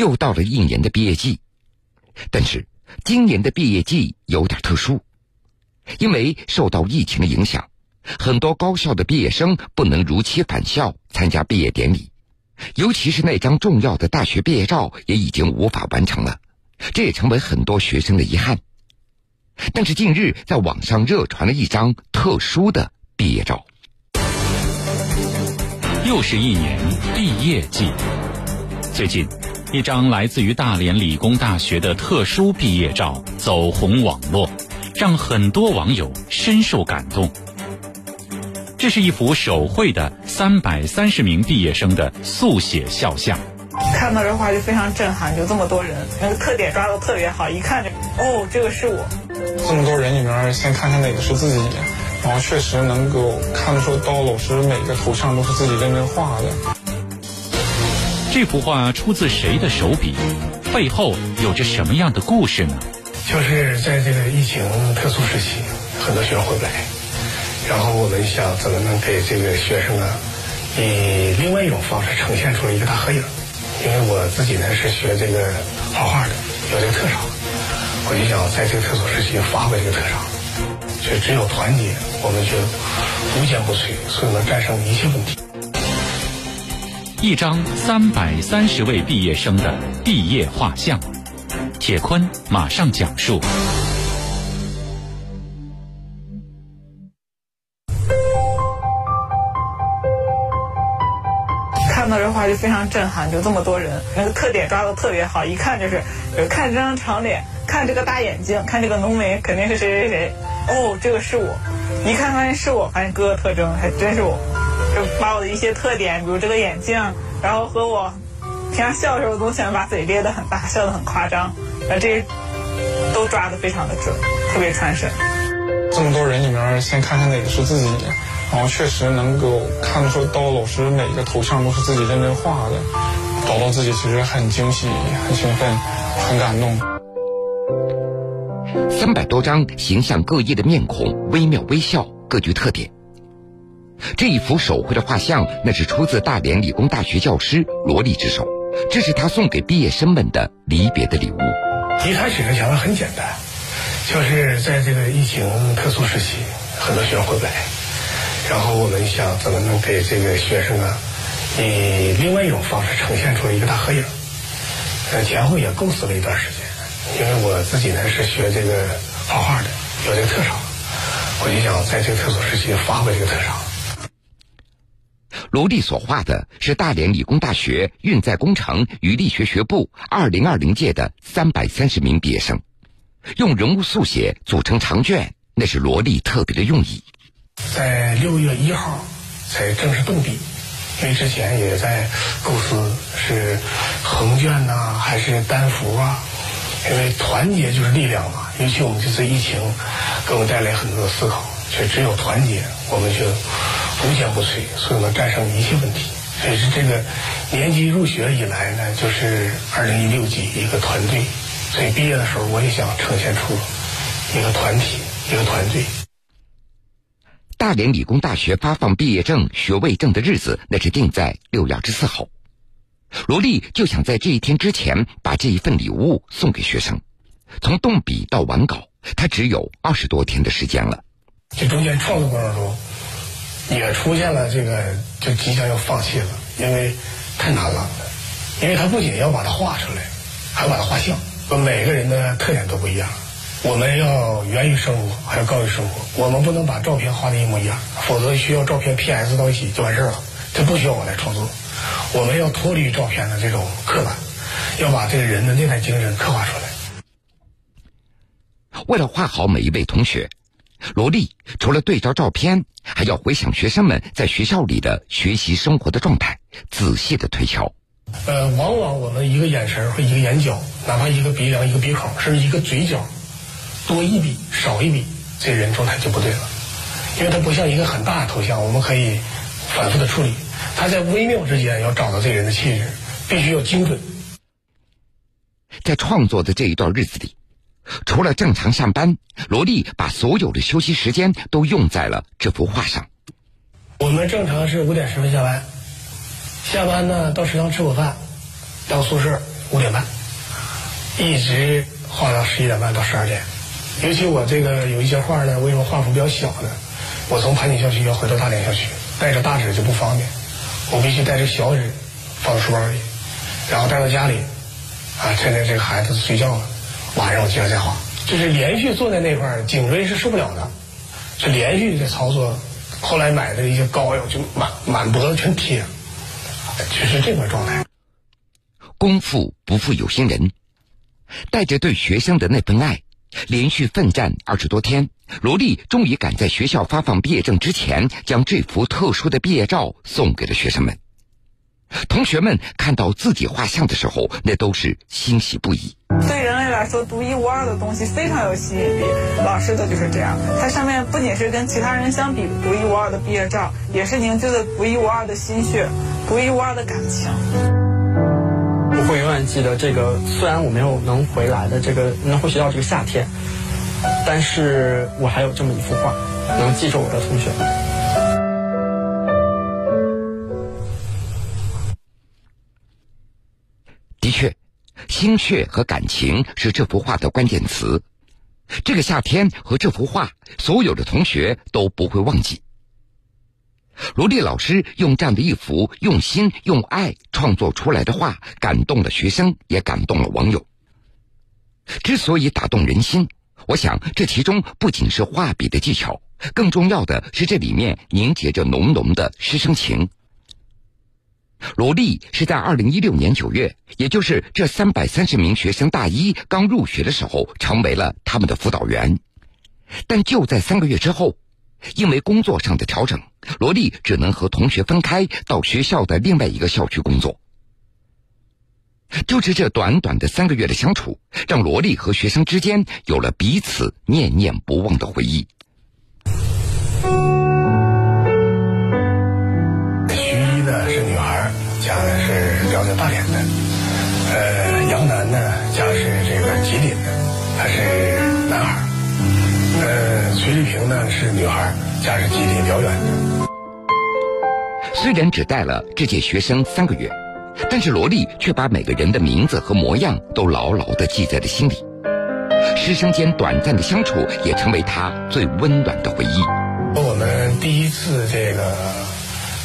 又到了一年的毕业季，但是今年的毕业季有点特殊，因为受到疫情的影响，很多高校的毕业生不能如期返校参加毕业典礼，尤其是那张重要的大学毕业照也已经无法完成了，这也成为很多学生的遗憾。但是近日在网上热传了一张特殊的毕业照，又是一年毕业季，最近。一张来自于大连理工大学的特殊毕业照走红网络，让很多网友深受感动。这是一幅手绘的三百三十名毕业生的速写肖像。看到这画就非常震撼，就这么多人，那个特点抓的特别好，一看就哦，这个是我。这么多人里面，先看看哪个是自己，然后确实能够看得出到老师每个头像都是自己认真画的。这幅画出自谁的手笔？背后有着什么样的故事呢？就是在这个疫情特殊时期，很多学生回不来，然后我们想怎么能给这个学生呢，以另外一种方式呈现出来一个大合影。因为我自己呢是学这个画画的，有这个特长，我就想在这个特殊时期发挥这个特长。就只有团结，我们就无坚不摧，所以能战胜一切问题。一张三百三十位毕业生的毕业画像，铁坤马上讲述。看到这画就非常震撼，就这么多人，那个特点抓的特别好，一看就是，看这张长脸，看这个大眼睛，看这个浓眉，肯定是谁谁谁。哦，这个是我，一看发现是我，发现各个特征还真是我。就把我的一些特点，比如这个眼镜，然后和我平常笑的时候总喜欢把嘴咧得很大，笑得很夸张，呃，这都抓得非常的准，特别传神。这么多人里面，先看看哪个是自己，然后确实能够看得出到老师每个头像都是自己认真画的，找到自己其实很惊喜、很兴奋、很感动。三百多张形象各异的面孔，微妙微笑，各具特点。这一幅手绘的画像，那是出自大连理工大学教师罗丽之手，这是他送给毕业生们的离别的礼物。一开始的想法很简单，就是在这个疫情特殊时期，很多学生回不来，然后我们想怎么能给这个学生啊，以另外一种方式呈现出一个大合影。呃，前后也构思了一段时间，因为我自己呢是学这个画画的，有这个特长，我就想在这个特殊时期发挥这个特长。罗丽所画的是大连理工大学运载工程与力学学部二零二零届的三百三十名毕业生，用人物速写组成长卷，那是罗丽特别的用意。在六月一号才正式动笔，因为之前也在构思是横卷呐，还是单幅啊？因为团结就是力量嘛。尤其我们这次疫情给我们带来很多的思考，却只有团结，我们就。无坚不摧，所以能战胜一切问题。所以是这个年级入学以来呢，就是二零一六级一个团队。所以毕业的时候，我也想呈现出一个团体、一个团队。大连理工大学发放毕业证、学位证的日子，那是定在六月二十四号。罗丽就想在这一天之前把这一份礼物送给学生。从动笔到完稿，他只有二十多天的时间了。这中间创作过程中。也出现了这个，就即将要放弃了，因为太难了。因为他不仅要把它画出来，还要把它画像。每个人的特点都不一样，我们要源于生活，还要高于生活。我们不能把照片画的一模一样，否则需要照片 PS 到一起就完事儿了。这不需要我来创作，我们要脱离照片的这种刻板，要把这个人的内在精神刻画出来。为了画好每一位同学。罗丽除了对照照片，还要回想学生们在学校里的学习生活的状态，仔细的推敲。呃，往往我们一个眼神和一个眼角，哪怕一个鼻梁、一个鼻孔，甚至一个嘴角，多一笔少一笔，这人状态就不对了。因为它不像一个很大的头像，我们可以反复的处理。他在微妙之间要找到这个人的气质，必须要精准。在创作的这一段日子里。除了正常上班，罗丽把所有的休息时间都用在了这幅画上。我们正常是五点十分下班，下班呢到食堂吃口饭，到宿舍五点半，一直画到十一点半到十二点。尤其我这个有一些画呢，为什么画幅比较小呢？我从盘锦校区要回到大连校区，带着大纸就不方便，我必须带着小纸放书包里，然后带到家里，啊，趁着这个孩子睡觉了，晚上我接着再画。就是连续坐在那块儿，颈椎是受不了的，就连续的操作。后来买的一些膏药，就满满脖子全贴，就是这个状态。功夫不负有心人，带着对学生的那份爱，连续奋战二十多天，罗丽终于赶在学校发放毕业证之前，将这幅特殊的毕业照送给了学生们。同学们看到自己画像的时候，那都是欣喜不已。对人类来说，独一无二的东西非常有吸引力。老师的就是这样，它上面不仅是跟其他人相比独一无二的毕业照，也是凝聚了独一无二的心血，独一无二的感情。我会永远记得这个，虽然我没有能回来的这个能回学校这个夏天，但是我还有这么一幅画，能记住我的同学。心血和感情是这幅画的关键词。这个夏天和这幅画，所有的同学都不会忘记。罗丽老师用这样的一幅用心用爱创作出来的画，感动了学生，也感动了网友。之所以打动人心，我想这其中不仅是画笔的技巧，更重要的是这里面凝结着浓浓的师生情。罗丽是在二零一六年九月，也就是这三百三十名学生大一刚入学的时候，成为了他们的辅导员。但就在三个月之后，因为工作上的调整，罗丽只能和同学分开到学校的另外一个校区工作。就是这短短的三个月的相处，让罗丽和学生之间有了彼此念念不忘的回忆。连的，呃，杨楠呢家是这个吉林的，他是男孩呃，崔丽萍呢是女孩家是吉林辽源的。虽然只带了这届学生三个月，但是罗丽却把每个人的名字和模样都牢牢的记在了心里。师生间短暂的相处也成为他最温暖的回忆。我们第一次这个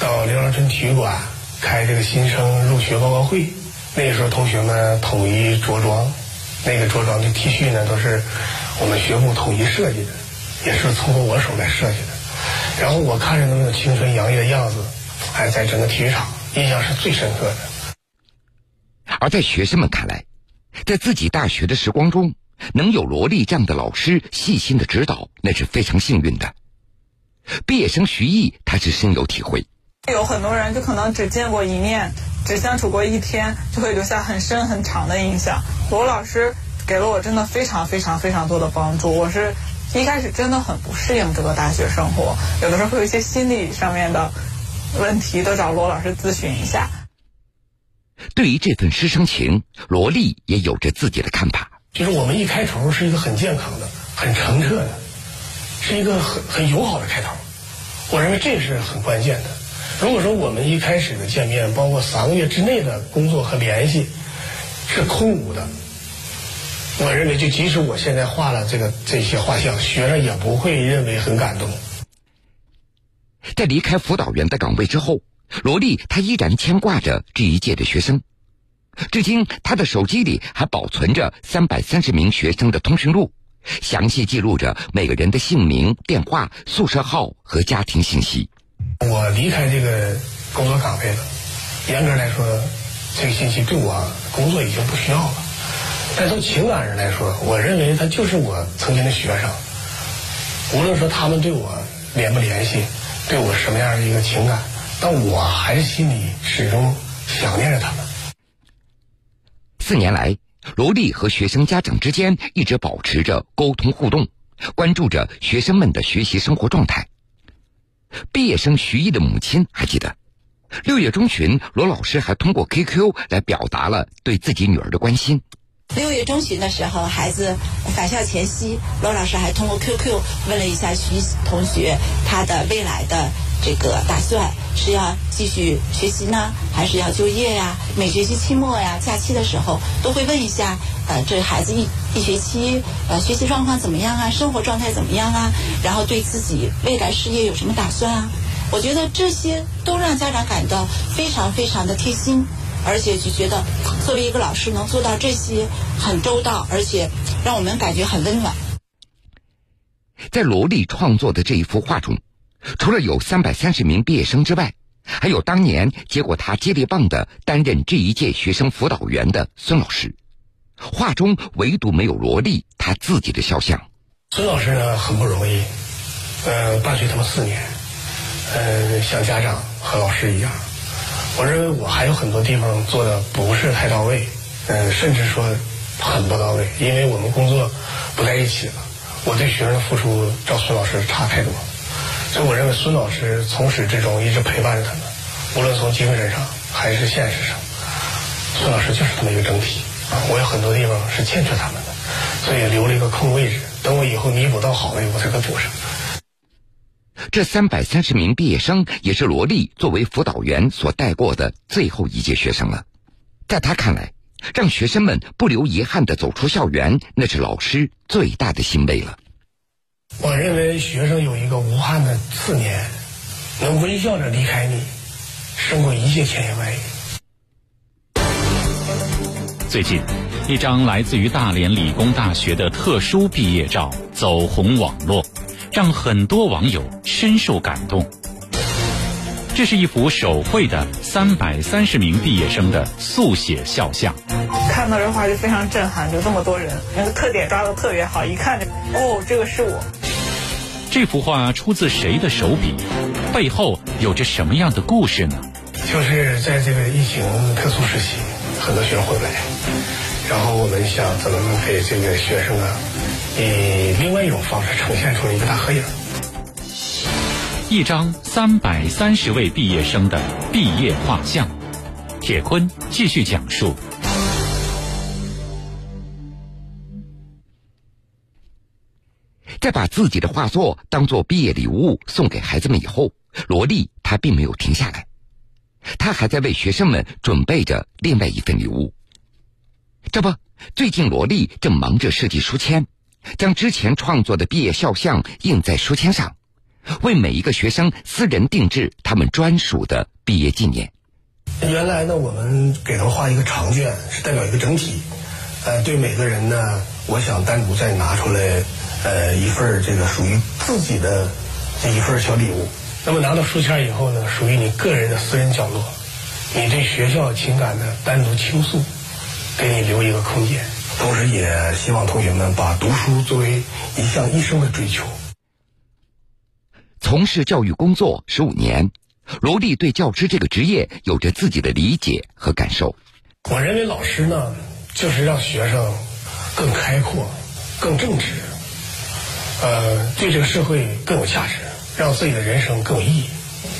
到辽阳春体育馆。开这个新生入学报告会，那时候同学们统一着装，那个着装的 T 恤呢都是我们学部统一设计的，也是通过我手来设计的。然后我看着他们青春洋溢的样子，哎，在整个体育场印象是最深刻的。而在学生们看来，在自己大学的时光中，能有罗丽这样的老师细心的指导，那是非常幸运的。毕业生徐毅，他是深有体会。有很多人就可能只见过一面，只相处过一天，就会留下很深很长的印象。罗老师给了我真的非常非常非常多的帮助。我是一开始真的很不适应这个大学生活，有的时候会有一些心理上面的问题，都找罗老师咨询一下。对于这份师生情，罗丽也有着自己的看法。就是我们一开头是一个很健康的、很澄澈的，是一个很很友好的开头。我认为这是很关键的。如果说我们一开始的见面，包括三个月之内的工作和联系是空无的，我认为就即使我现在画了这个这些画像，学生也不会认为很感动。在离开辅导员的岗位之后，罗丽她依然牵挂着这一届的学生，至今她的手机里还保存着三百三十名学生的通讯录，详细记录着每个人的姓名、电话、宿舍号和家庭信息。我离开这个工作岗位了，严格来说，这个信息对我工作已经不需要了。但从情感上来说，我认为他就是我曾经的学生。无论说他们对我联不联系，对我什么样的一个情感，但我还是心里始终想念着他们。四年来，罗丽和学生家长之间一直保持着沟通互动，关注着学生们的学习生活状态。毕业生徐毅的母亲还记得，六月中旬，罗老师还通过 QQ 来表达了对自己女儿的关心。六月中旬的时候，孩子返校前夕，罗老师还通过 QQ 问了一下徐同学他的未来的这个打算，是要继续学习呢，还是要就业呀？每学期期末呀、假期的时候，都会问一下，呃，这孩子一一学期呃学习状况怎么样啊？生活状态怎么样啊？然后对自己未来事业有什么打算啊？我觉得这些都让家长感到非常非常的贴心，而且就觉得作为一个老师能做到这些很周到，而且让我们感觉很温暖。在罗莉创作的这一幅画中，除了有三百三十名毕业生之外，还有当年接过他接力棒的担任这一届学生辅导员的孙老师。画中唯独没有罗莉他自己的肖像。孙老师呢很不容易，呃，伴随他们四年，呃，像家长和老师一样。我认为我还有很多地方做的不是太到位，呃，甚至说很不到位，因为我们工作不在一起了。我对学生的付出，照孙老师差太多，所以我认为孙老师从始至终一直陪伴着他们，无论从精神上还是现实上，孙老师就是这么一个整体。我有很多地方是欠缺他们的，所以留了一个空位置，等我以后弥补到好了，我才能补上。这三百三十名毕业生也是罗丽作为辅导员所带过的最后一届学生了，在他看来。让学生们不留遗憾的走出校园，那是老师最大的欣慰了。我认为学生有一个无憾的四年，能微笑着离开你，胜过一切千言万语。最近，一张来自于大连理工大学的特殊毕业照走红网络，让很多网友深受感动。这是一幅手绘的三百三十名毕业生的速写肖像。看到这画就非常震撼，就这么多人，那个特点抓的特别好，一看就哦，这个是我。这幅画出自谁的手笔？背后有着什么样的故事呢？就是在这个疫情特殊时期，很多学生回不来，然后我们想怎么能给这个学生啊，以另外一种方式呈现出一个大合影。一张三百三十位毕业生的毕业画像，铁坤继续讲述。在把自己的画作当做毕业礼物送给孩子们以后，罗莉她并没有停下来，他还在为学生们准备着另外一份礼物。这不，最近罗莉正忙着设计书签，将之前创作的毕业肖像印在书签上。为每一个学生私人定制他们专属的毕业纪念。原来呢，我们给他们画一个长卷，是代表一个整体。呃，对每个人呢，我想单独再拿出来，呃，一份这个属于自己的这一份小礼物。那么拿到书签以后呢，属于你个人的私人角落，你对学校情感的单独倾诉，给你留一个空间。同时也希望同学们把读书作为一项一生的追求。从事教育工作十五年，罗丽对教师这个职业有着自己的理解和感受。我认为老师呢，就是让学生更开阔、更正直，呃，对这个社会更有价值，让自己的人生更有意义。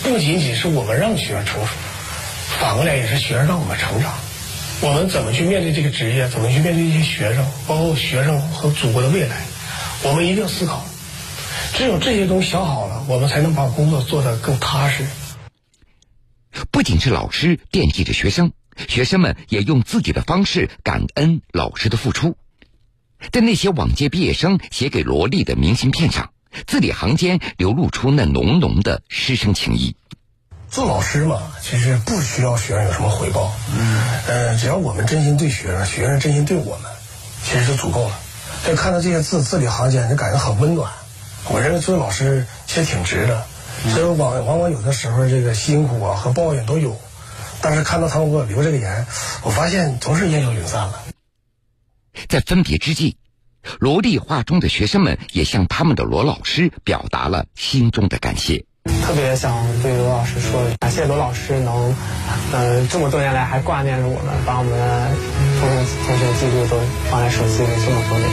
不仅仅是我们让学生成熟，反过来也是学生让我们成长。我们怎么去面对这个职业？怎么去面对一些学生？包括学生和祖国的未来？我们一定要思考。只有这些东西想好了，我们才能把工作做得更踏实。不仅是老师惦记着学生，学生们也用自己的方式感恩老师的付出。在那些往届毕业生写给罗莉的明信片上，字里行间流露出那浓浓的师生情谊。做老师嘛，其实不需要学生有什么回报，嗯，呃，只要我们真心对学生，学生真心对我们，其实就足够了。就看到这些字字里行间，就感觉很温暖。我认为做老师其实挺值的，所以往往往有的时候这个辛苦啊和抱怨都有，但是看到他们给我留这个言，我发现总是烟消云散了。在分别之际，罗莉画中的学生们也向他们的罗老师表达了心中的感谢。特别想对罗老师说，感谢罗老师能，呃，这么多年来还挂念着我们，把我们的同学同学记录都放在手机里这么多年。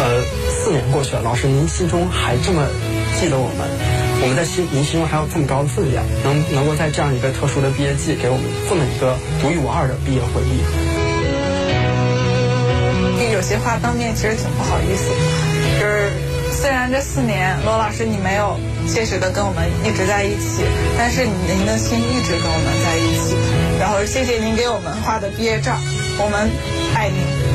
呃，四年过去了，老师您心中还这么记得我们，我们在心您心中还有这么高的分量，能能够在这样一个特殊的毕业季给我们这么一个独一无二的毕业回忆。有些话当面其实挺不好意思，就是虽然这四年罗老师你没有切实的跟我们一直在一起，但是您的心一直跟我们在一起。然后谢谢您给我们画的毕业照，我们爱你。